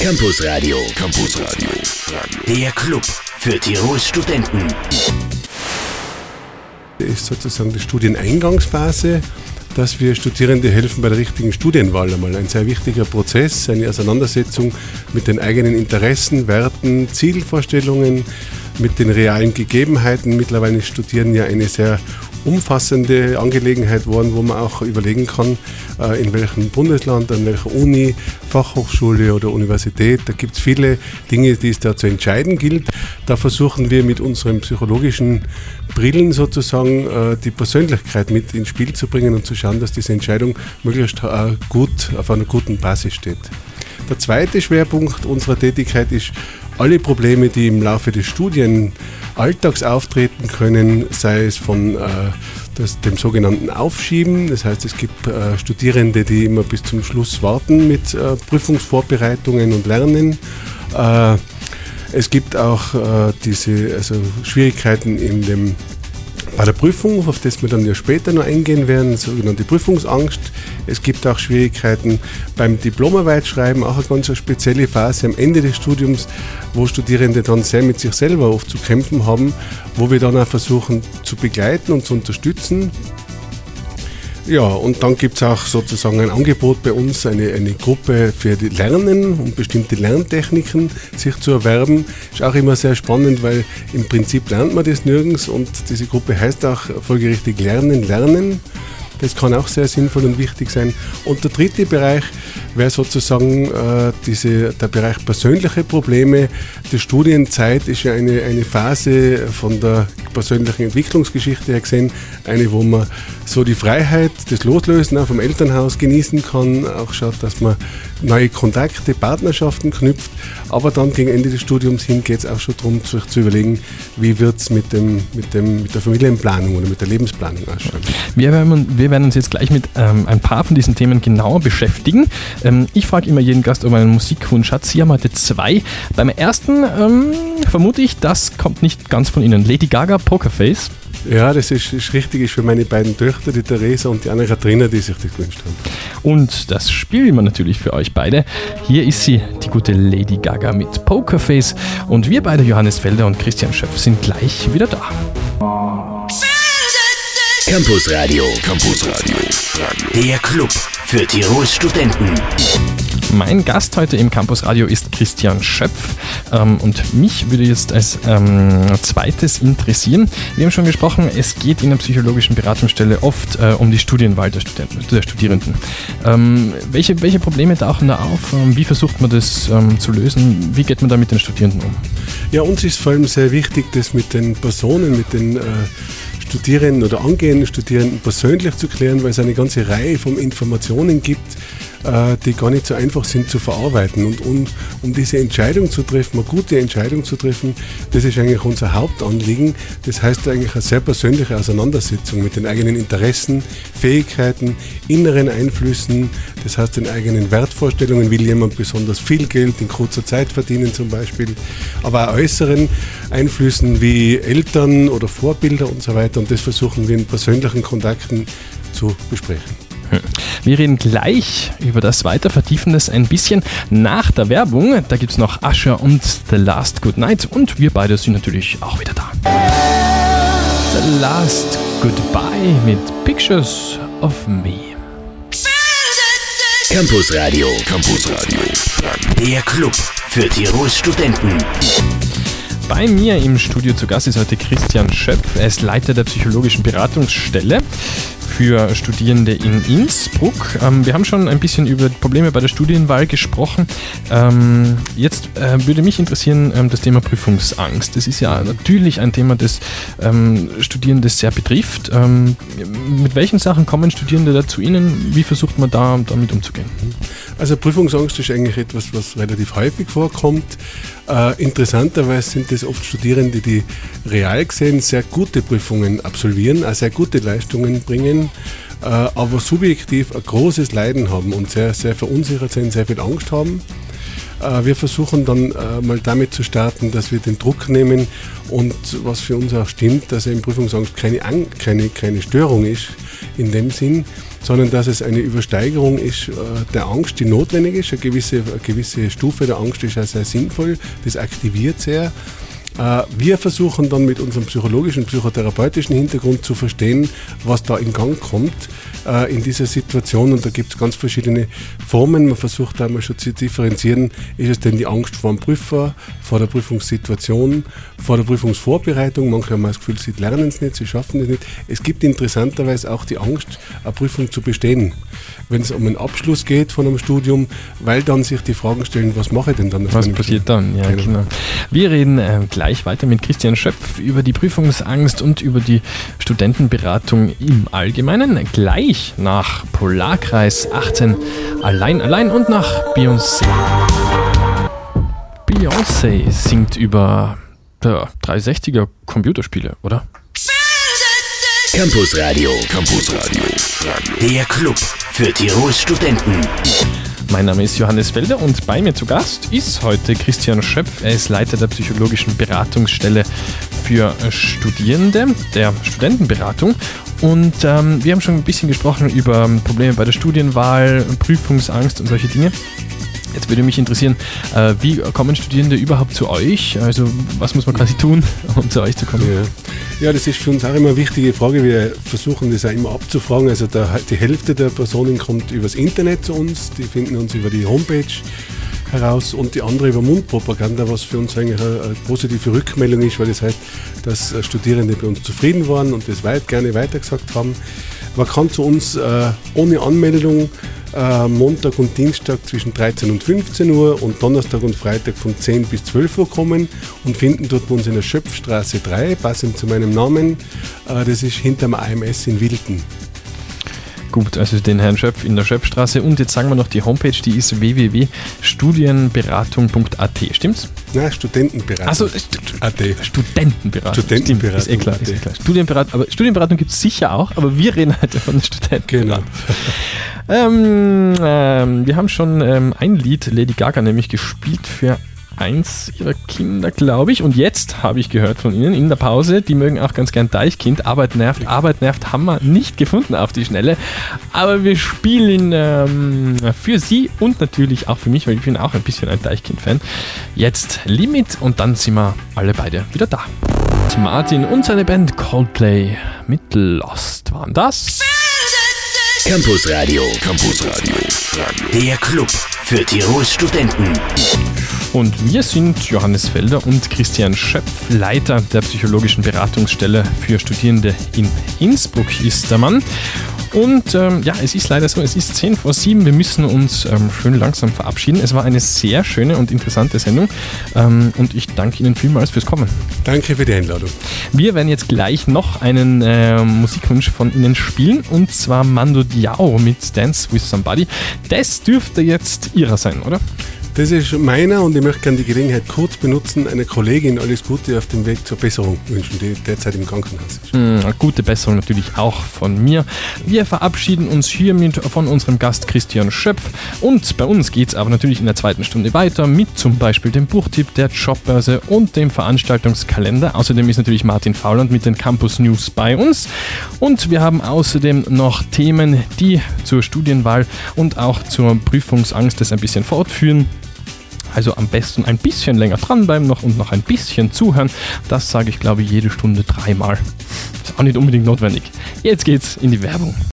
Campus Radio. Campus Radio. Der Club für Tirols Studenten. Das ist sozusagen die Studieneingangsphase, dass wir Studierende helfen bei der richtigen Studienwahl einmal. Ein sehr wichtiger Prozess, eine Auseinandersetzung mit den eigenen Interessen, Werten, Zielvorstellungen, mit den realen Gegebenheiten. Mittlerweile studieren ja eine sehr umfassende Angelegenheit worden, wo man auch überlegen kann, äh, in welchem Bundesland, an welcher Uni, Fachhochschule oder Universität. Da gibt es viele Dinge, die es da zu entscheiden gilt. Da versuchen wir mit unseren psychologischen Brillen sozusagen äh, die Persönlichkeit mit ins Spiel zu bringen und zu schauen, dass diese Entscheidung möglichst äh, gut auf einer guten Basis steht. Der zweite Schwerpunkt unserer Tätigkeit ist alle Probleme, die im Laufe des Studienalltags auftreten können, sei es von äh, das, dem sogenannten Aufschieben. Das heißt, es gibt äh, Studierende, die immer bis zum Schluss warten mit äh, Prüfungsvorbereitungen und Lernen. Äh, es gibt auch äh, diese also Schwierigkeiten in dem bei der Prüfung, auf das wir dann ja später noch eingehen werden, sogenannte Prüfungsangst. Es gibt auch Schwierigkeiten beim Diplomarbeitschreiben, auch eine ganz spezielle Phase am Ende des Studiums, wo Studierende dann sehr mit sich selber oft zu kämpfen haben, wo wir dann auch versuchen zu begleiten und zu unterstützen. Ja, und dann gibt es auch sozusagen ein Angebot bei uns, eine, eine Gruppe für die Lernen und bestimmte Lerntechniken sich zu erwerben. Ist auch immer sehr spannend, weil im Prinzip lernt man das nirgends und diese Gruppe heißt auch folgerichtig Lernen, Lernen. Das kann auch sehr sinnvoll und wichtig sein. Und der dritte Bereich wäre sozusagen äh, diese, der Bereich persönliche Probleme. Die Studienzeit ist ja eine, eine Phase von der persönlichen Entwicklungsgeschichte gesehen, eine, wo man so die Freiheit des Loslösen vom Elternhaus genießen kann, auch schaut, dass man neue Kontakte, Partnerschaften knüpft, aber dann gegen Ende des Studiums hin geht es auch schon darum, sich zu überlegen, wie wird es mit, dem, mit, dem, mit der Familienplanung oder mit der Lebensplanung ausschauen. Wir werden, wir werden uns jetzt gleich mit ähm, ein paar von diesen Themen genauer beschäftigen. Ähm, ich frage immer jeden Gast, ob einen Musikwunsch hat. Sie haben heute zwei. Beim ersten ähm, vermute ich, das kommt nicht ganz von Ihnen. Lady Gaga, Pokerface. Ja, das ist, ist richtig, ist für meine beiden Töchter, die Theresa und die Anne-Katharina, die sich das gewünscht haben. Und das spielen wir natürlich für euch beide. Hier ist sie, die gute Lady Gaga mit Pokerface. Und wir beide, Johannes Felder und Christian Schöpf, sind gleich wieder da. Campus Radio. Campus Radio. Der Club für Tirols Studenten. Mein Gast heute im Campus Radio ist Christian Schöpf ähm, und mich würde jetzt als ähm, zweites interessieren. Wir haben schon gesprochen, es geht in der psychologischen Beratungsstelle oft äh, um die Studienwahl der, Studenten, der Studierenden. Ähm, welche, welche Probleme tauchen da auf? Ähm, wie versucht man das ähm, zu lösen? Wie geht man da mit den Studierenden um? Ja, uns ist vor allem sehr wichtig, das mit den Personen, mit den äh, Studierenden oder angehenden Studierenden persönlich zu klären, weil es eine ganze Reihe von Informationen gibt, die gar nicht so einfach sind zu verarbeiten. Und um, um diese Entscheidung zu treffen, eine gute Entscheidung zu treffen, das ist eigentlich unser Hauptanliegen. Das heißt eigentlich eine sehr persönliche Auseinandersetzung mit den eigenen Interessen, Fähigkeiten, inneren Einflüssen, das heißt den eigenen Wertvorstellungen, will jemand besonders viel Geld in kurzer Zeit verdienen zum Beispiel, aber auch äußeren Einflüssen wie Eltern oder Vorbilder und so weiter. Und das versuchen wir in persönlichen Kontakten zu besprechen. Wir reden gleich über das weiter Vertiefendes ein bisschen nach der Werbung. Da gibt es noch Asher und The Last Good Night und wir beide sind natürlich auch wieder da. The Last Goodbye mit Pictures of Me. Campus Radio. Campus Radio. Der Club für Tirols Studenten. Bei mir im Studio zu Gast ist heute Christian Schöpf. Er ist Leiter der psychologischen Beratungsstelle für Studierende in Innsbruck. Ähm, wir haben schon ein bisschen über Probleme bei der Studienwahl gesprochen. Ähm, jetzt äh, würde mich interessieren ähm, das Thema Prüfungsangst. Das ist ja natürlich ein Thema, das ähm, Studierende sehr betrifft. Ähm, mit welchen Sachen kommen Studierende da zu Ihnen? Wie versucht man da damit umzugehen? Also Prüfungsangst ist eigentlich etwas, was relativ häufig vorkommt. Äh, interessanterweise sind es oft Studierende, die real gesehen sehr gute Prüfungen absolvieren, auch sehr gute Leistungen bringen, äh, aber subjektiv ein großes Leiden haben und sehr, sehr verunsichert sind, sehr viel Angst haben. Äh, wir versuchen dann äh, mal damit zu starten, dass wir den Druck nehmen und was für uns auch stimmt, dass eben Prüfungsangst keine, keine, keine Störung ist in dem Sinn, sondern dass es eine Übersteigerung ist äh, der Angst, die notwendig ist. Eine gewisse, eine gewisse Stufe der Angst ist auch sehr sinnvoll, das aktiviert sehr. Wir versuchen dann mit unserem psychologischen, psychotherapeutischen Hintergrund zu verstehen, was da in Gang kommt äh, in dieser Situation. Und da gibt es ganz verschiedene Formen. Man versucht da mal schon zu differenzieren, ist es denn die Angst vor dem Prüfer, vor der Prüfungssituation, vor der Prüfungsvorbereitung. Manche haben das Gefühl, sie lernen es nicht, sie schaffen es nicht. Es gibt interessanterweise auch die Angst, eine Prüfung zu bestehen, wenn es um einen Abschluss geht von einem Studium, weil dann sich die Fragen stellen, was mache ich denn dann? Was passiert dann? Ja, genau. genau. Wir reden äh, gleich weiter mit Christian Schöpf über die Prüfungsangst und über die Studentenberatung im Allgemeinen. Gleich nach Polarkreis 18 allein, allein und nach Beyoncé. Beyoncé singt über ja, 360er Computerspiele, oder? Campus Radio. Campus Radio. Der Club für Tirols Studenten. Mein Name ist Johannes Felder und bei mir zu Gast ist heute Christian Schöpf. Er ist Leiter der psychologischen Beratungsstelle für Studierende, der Studentenberatung. Und ähm, wir haben schon ein bisschen gesprochen über Probleme bei der Studienwahl, Prüfungsangst und solche Dinge. Jetzt würde mich interessieren, äh, wie kommen Studierende überhaupt zu euch? Also was muss man quasi tun, um zu euch zu kommen? Ja. ja, das ist für uns auch immer eine wichtige Frage. Wir versuchen das auch immer abzufragen. Also die Hälfte der Personen kommt übers Internet zu uns, die finden uns über die Homepage heraus und die andere über Mundpropaganda, was für uns eigentlich eine, positive Rückmeldung ist, weil das heißt, dass Studierende bei uns zufrieden waren und das weit gerne weitergesagt haben. Man kann zu uns äh, ohne Anmeldung äh, Montag und Dienstag zwischen 13 und 15 Uhr und Donnerstag und Freitag von 10 bis 12 Uhr kommen und finden dort uns in der Schöpfstraße 3, passend zu meinem Namen. Äh, das ist hinterm AMS in Wilden. Gut, also den Herrn Schöpf in der Schöpfstraße. Und jetzt sagen wir noch die Homepage, die ist www.studienberatung.at, stimmt's? Nein, Studentenberatung. Also St Studentenberatung. Studentenberatung. Ist eh klar, ist eh klar. Studienberatung, aber Studienberatung gibt es sicher auch, aber wir reden heute von den Studenten. Genau. ähm, ähm, wir haben schon ähm, ein Lied, Lady Gaga, nämlich gespielt für eins ihrer Kinder, glaube ich. Und jetzt habe ich gehört von Ihnen in der Pause, die mögen auch ganz gern Deichkind. Arbeit nervt, Arbeit nervt, haben wir nicht gefunden auf die Schnelle. Aber wir spielen ähm, für Sie und natürlich auch für mich, weil ich bin auch ein bisschen ein Deichkind-Fan. Jetzt Limit und dann sind wir alle beide wieder da. Martin und seine Band Coldplay mit Lost waren das. Campus Radio. Campus Radio. Der Club für Tirols Studenten. Und wir sind Johannes Felder und Christian Schöpf, Leiter der psychologischen Beratungsstelle für Studierende in Innsbruck ist der Mann. Und ähm, ja, es ist leider so, es ist 10 vor 7, wir müssen uns ähm, schön langsam verabschieden. Es war eine sehr schöne und interessante Sendung ähm, und ich danke Ihnen vielmals fürs Kommen. Danke für die Einladung. Wir werden jetzt gleich noch einen äh, Musikwunsch von Ihnen spielen und zwar Mando Diao mit Dance with Somebody. Das dürfte jetzt Ihrer sein, oder? Das ist meiner und ich möchte gerne die Gelegenheit kurz benutzen, einer Kollegin alles Gute auf dem Weg zur Besserung wünschen, die derzeit im Krankenhaus ist. Mhm, gute Besserung natürlich auch von mir. Wir verabschieden uns hiermit von unserem Gast Christian Schöpf und bei uns geht es aber natürlich in der zweiten Stunde weiter mit zum Beispiel dem Buchtipp der Jobbörse und dem Veranstaltungskalender. Außerdem ist natürlich Martin Fauland mit den Campus News bei uns und wir haben außerdem noch Themen, die zur Studienwahl und auch zur Prüfungsangst das ein bisschen fortführen. Also am besten ein bisschen länger dranbleiben noch und noch ein bisschen zuhören. Das sage ich, glaube ich, jede Stunde dreimal. Ist auch nicht unbedingt notwendig. Jetzt geht's in die Werbung.